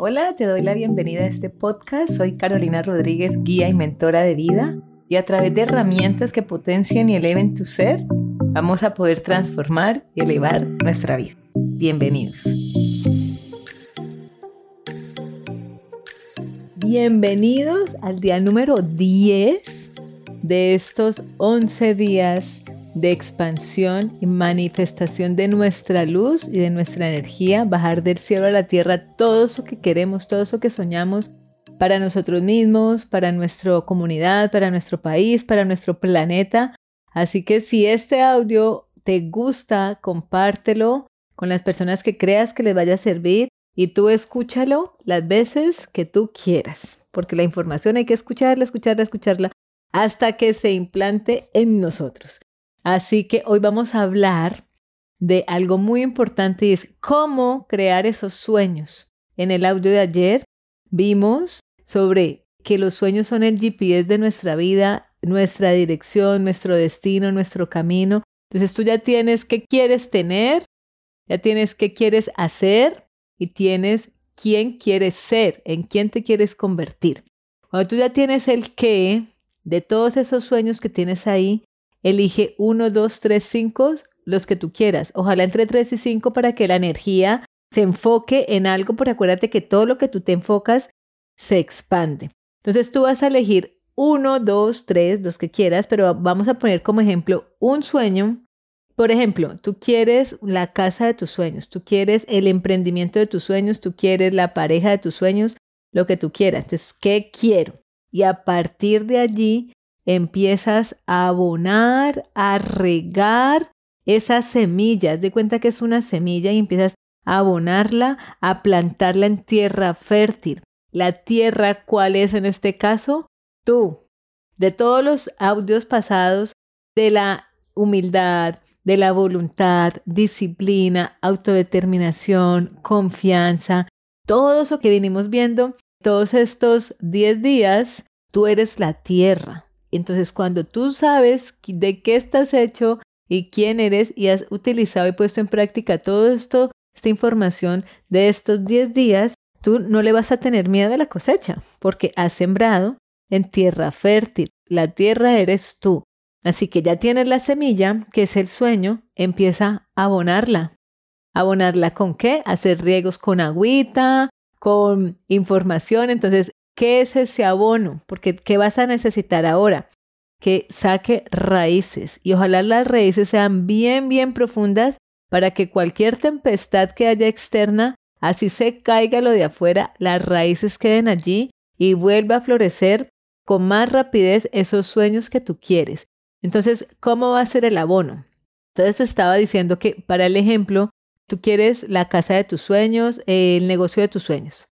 Hola, te doy la bienvenida a este podcast. Soy Carolina Rodríguez, guía y mentora de vida. Y a través de herramientas que potencien y eleven tu ser, vamos a poder transformar y elevar nuestra vida. Bienvenidos. Bienvenidos al día número 10 de estos 11 días de expansión y manifestación de nuestra luz y de nuestra energía, bajar del cielo a la tierra todo eso que queremos, todo eso que soñamos para nosotros mismos, para nuestra comunidad, para nuestro país, para nuestro planeta. Así que si este audio te gusta, compártelo con las personas que creas que les vaya a servir y tú escúchalo las veces que tú quieras, porque la información hay que escucharla, escucharla, escucharla hasta que se implante en nosotros. Así que hoy vamos a hablar de algo muy importante y es cómo crear esos sueños. En el audio de ayer vimos sobre que los sueños son el GPS de nuestra vida, nuestra dirección, nuestro destino, nuestro camino. Entonces tú ya tienes qué quieres tener, ya tienes qué quieres hacer y tienes quién quieres ser, en quién te quieres convertir. Cuando tú ya tienes el qué de todos esos sueños que tienes ahí, Elige uno, dos, tres, cinco, los que tú quieras. Ojalá entre tres y cinco para que la energía se enfoque en algo, porque acuérdate que todo lo que tú te enfocas se expande. Entonces tú vas a elegir uno, dos, tres, los que quieras, pero vamos a poner como ejemplo un sueño. Por ejemplo, tú quieres la casa de tus sueños, tú quieres el emprendimiento de tus sueños, tú quieres la pareja de tus sueños, lo que tú quieras. Entonces, ¿qué quiero? Y a partir de allí empiezas a abonar, a regar esas semillas. De cuenta que es una semilla y empiezas a abonarla, a plantarla en tierra fértil. La tierra, ¿cuál es en este caso? Tú. De todos los audios pasados, de la humildad, de la voluntad, disciplina, autodeterminación, confianza, todo eso que venimos viendo, todos estos 10 días, tú eres la tierra. Entonces, cuando tú sabes de qué estás hecho y quién eres y has utilizado y puesto en práctica todo esto, esta información de estos 10 días, tú no le vas a tener miedo a la cosecha, porque has sembrado en tierra fértil. La tierra eres tú. Así que ya tienes la semilla, que es el sueño, empieza a abonarla. ¿Abonarla con qué? Hacer riegos con agüita, con información. Entonces, ¿Qué es ese abono? Porque ¿qué vas a necesitar ahora? Que saque raíces y ojalá las raíces sean bien, bien profundas para que cualquier tempestad que haya externa, así se caiga lo de afuera, las raíces queden allí y vuelva a florecer con más rapidez esos sueños que tú quieres. Entonces, ¿cómo va a ser el abono? Entonces estaba diciendo que para el ejemplo, tú quieres la casa de tus sueños, el negocio de tus sueños.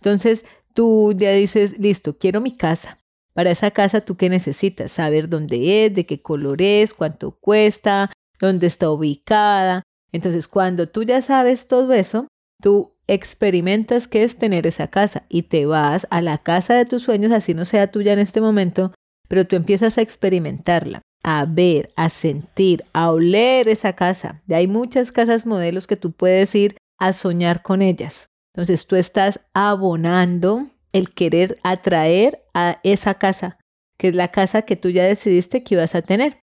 Entonces, Tú ya dices, listo, quiero mi casa. Para esa casa, ¿tú qué necesitas? Saber dónde es, de qué color es, cuánto cuesta, dónde está ubicada. Entonces, cuando tú ya sabes todo eso, tú experimentas qué es tener esa casa y te vas a la casa de tus sueños, así no sea tuya en este momento, pero tú empiezas a experimentarla, a ver, a sentir, a oler esa casa. Ya hay muchas casas modelos que tú puedes ir a soñar con ellas. Entonces tú estás abonando el querer atraer a esa casa, que es la casa que tú ya decidiste que ibas a tener.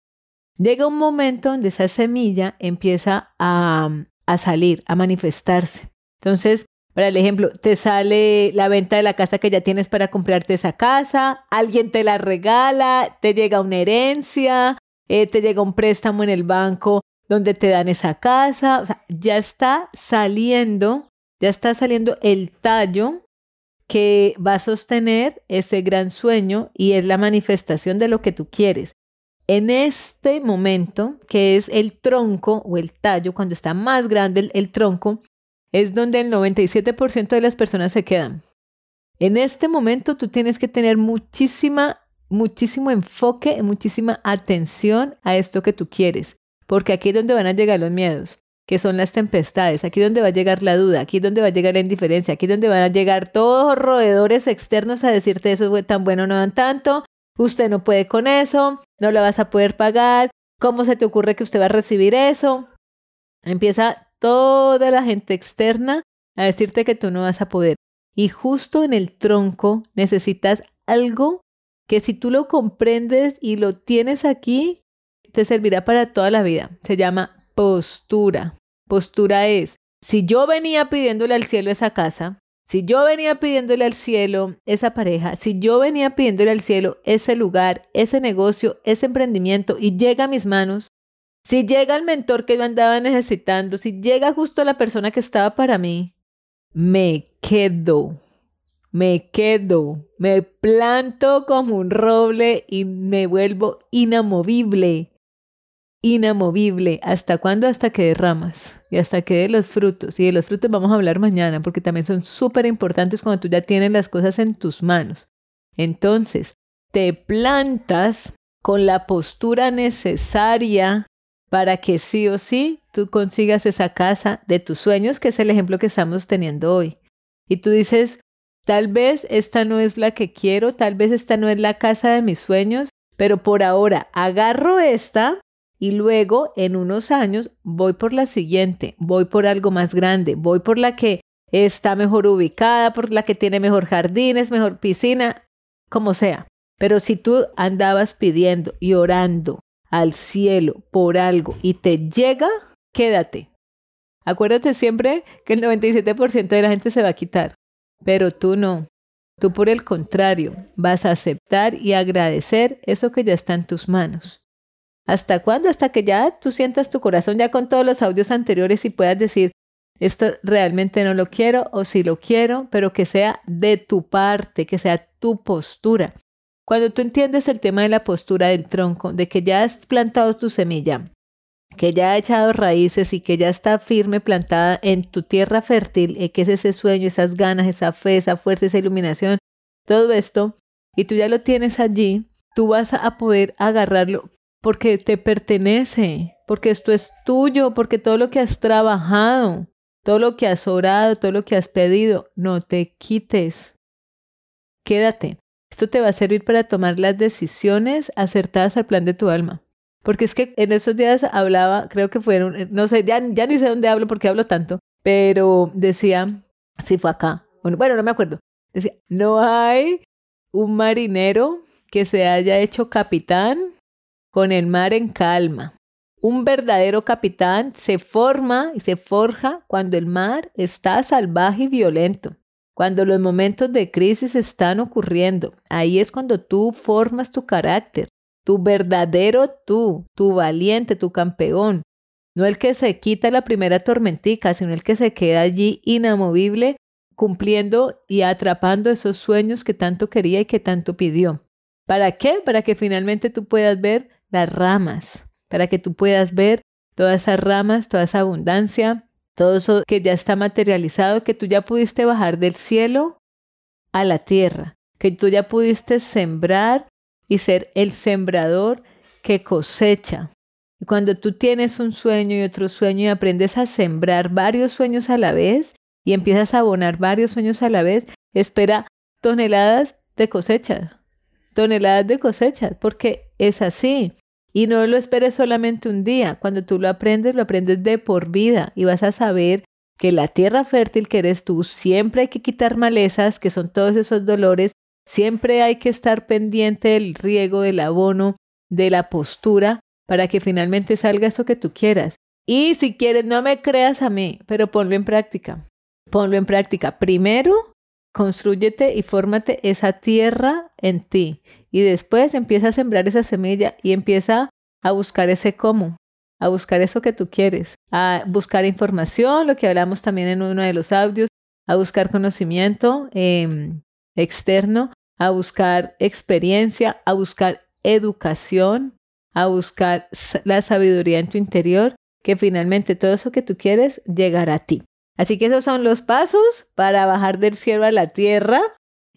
Llega un momento donde esa semilla empieza a, a salir, a manifestarse. Entonces, para el ejemplo, te sale la venta de la casa que ya tienes para comprarte esa casa, alguien te la regala, te llega una herencia, eh, te llega un préstamo en el banco donde te dan esa casa, ya está saliendo ya está saliendo el tallo que va a sostener ese gran sueño y es la manifestación de lo que tú quieres. En este momento, que es el tronco o el tallo, cuando está más grande el, tronco, es donde el 97% de las personas se quedan. En este momento tú tienes que tener muchísima, muchísimo enfoque, muchísima atención a esto que tú quieres, porque aquí es donde van a llegar los miedos que son las tempestades, aquí donde va a llegar la duda, aquí donde va a llegar la indiferencia, aquí donde van a llegar todos los roedores externos a decirte eso es tan bueno, no dan tanto, usted no puede con eso, no lo vas a poder pagar, ¿cómo se te ocurre que usted va a recibir eso? Empieza toda la gente externa a decirte que tú no vas a poder. Y justo en el tronco necesitas algo que si tú lo comprendes y lo tienes aquí, te servirá para toda la vida. Se llama postura. Postura es, si yo venía pidiéndole al cielo esa casa, si yo venía pidiéndole al cielo esa pareja, si yo venía pidiéndole al cielo ese lugar, ese negocio, ese emprendimiento y llega a mis manos, si llega el mentor que yo andaba necesitando, si llega justo la persona que estaba para mí, me quedo, me quedo, me planto como un roble y me vuelvo inamovible inamovible. ¿Hasta cuándo? Hasta que derramas y hasta que de los frutos. Y de los frutos vamos a hablar mañana porque también son súper importantes cuando tú ya tienes las cosas en tus manos. Entonces, te plantas con la postura necesaria para que sí o sí tú consigas esa casa de tus sueños, que es el ejemplo que estamos teniendo hoy. Y tú dices, tal vez esta no es la que quiero, tal vez esta no es la casa de mis sueños, pero por ahora agarro esta y luego en unos años voy por la siguiente, voy por algo más grande, voy por la que está mejor ubicada, por la que tiene mejor jardines, mejor piscina, como sea. Pero si tú andabas pidiendo y orando al cielo por algo y te llega, quédate. Acuérdate siempre que el 97% de la gente se va a quitar, pero tú no. Tú por el contrario, vas a aceptar y agradecer eso que ya está en tus manos. ¿Hasta cuándo? Hasta que ya tú sientas tu corazón ya con todos los audios anteriores y puedas decir, esto realmente no lo quiero o sí lo quiero, pero que sea de tu parte, que sea tu postura. Cuando tú entiendes el tema de la postura del tronco, de que ya has plantado tu semilla, que ya ha echado raíces y que ya está firme plantada en tu tierra fértil, y que es ese sueño, esas ganas, esa fe, esa fuerza, esa iluminación, todo esto, y tú ya lo tienes allí, tú vas a poder agarrarlo porque te pertenece, porque esto es tuyo, porque todo lo que has trabajado, todo lo que has orado, todo lo que has pedido, no te quites. Quédate. Esto te va a servir para tomar las decisiones acertadas al plan de tu alma. Porque es que en esos días hablaba, creo que fueron, eh, no sé, ya, ni sé dónde hablo porque hablo tanto, pero decía, si fue acá, bueno, bueno, no me acuerdo, decía, no hay un marinero que se haya hecho capitán con el mar en calma. Un verdadero capitán se forma y se forja cuando el mar está salvaje y violento, cuando los momentos de crisis están ocurriendo. Ahí es cuando tú formas tu carácter, tu verdadero tú, tu valiente, tu campeón. No el que se quita la primera tormentica, sino el que se queda allí inamovible, cumpliendo y atrapando esos sueños que tanto quería y que tanto pidió. ¿Para qué? Para que finalmente tú puedas ver las ramas, para que tú puedas ver todas esas ramas, toda esa abundancia, todo eso que ya está materializado, que tú ya pudiste bajar del cielo a la tierra, que tú ya pudiste sembrar y ser el sembrador que cosecha. Y cuando tú tienes un sueño y otro sueño y aprendes a sembrar varios sueños a la vez y empiezas a abonar varios sueños a la vez, espera toneladas de cosecha, toneladas de cosechas, porque es así. Y no lo esperes solamente un día. Cuando tú lo aprendes, lo aprendes de por vida y vas a saber que la tierra fértil que eres tú, siempre hay que quitar malezas, que son todos esos dolores, siempre hay que estar pendiente del riego, del abono, de la postura, para que finalmente salga eso que tú quieras. Y si quieres, no me creas a mí, pero ponlo en práctica. Ponlo en práctica. Primero, Construyete y fórmate esa tierra en ti. Y después empieza a sembrar esa semilla y empieza a buscar ese cómo, a buscar eso que tú quieres, a buscar información, lo que hablamos también en uno de los audios, a buscar conocimiento em, externo, a buscar experiencia, a buscar educación, a buscar la sabiduría en tu interior, que finalmente todo eso que tú quieres llegará a ti. Así que esos son los pasos para bajar del cielo a la tierra.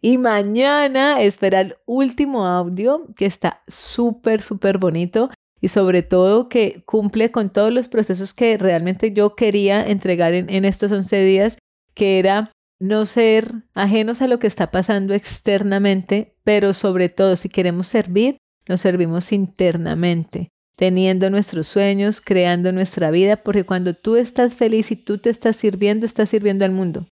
Y mañana espera el último audio que está súper, súper bonito y sobre todo que cumple con todos los procesos que realmente yo quería entregar en, en estos 11 días, que era no ser ajenos a lo que está pasando externamente, pero sobre todo si queremos servir, nos servimos internamente teniendo nuestros sueños, creando nuestra vida, porque cuando tú estás feliz y tú te estás sirviendo, estás sirviendo al mundo.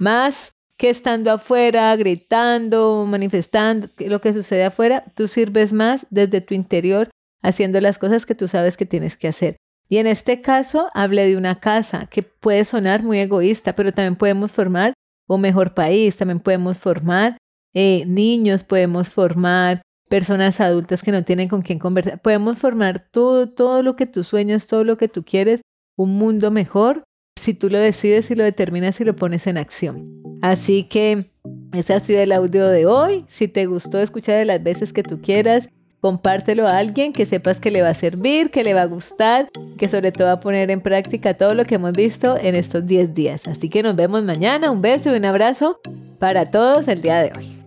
Más que estando afuera, gritando, manifestando, lo que sucede afuera, tú sirves más desde tu interior haciendo las cosas que tú sabes que tienes que hacer. Y en este caso hablé de una casa que puede sonar muy egoísta, pero también podemos formar un mejor país, también podemos formar eh, niños, podemos formar personas adultas que no tienen con quién conversar, podemos formar todo, todo lo que tú sueñas, todo lo que tú quieres, un mundo mejor si tú lo decides y lo determinas y lo pones en acción. Así que ese ha sido el audio de hoy. Si te gustó, escuchar de las veces que tú quieras. Compártelo a alguien que sepas que le va a servir, que le va a gustar, que sobre todo va a poner en práctica todo lo que hemos visto en estos 10 días. Así que nos vemos mañana. Un beso y un abrazo para todos el día de hoy.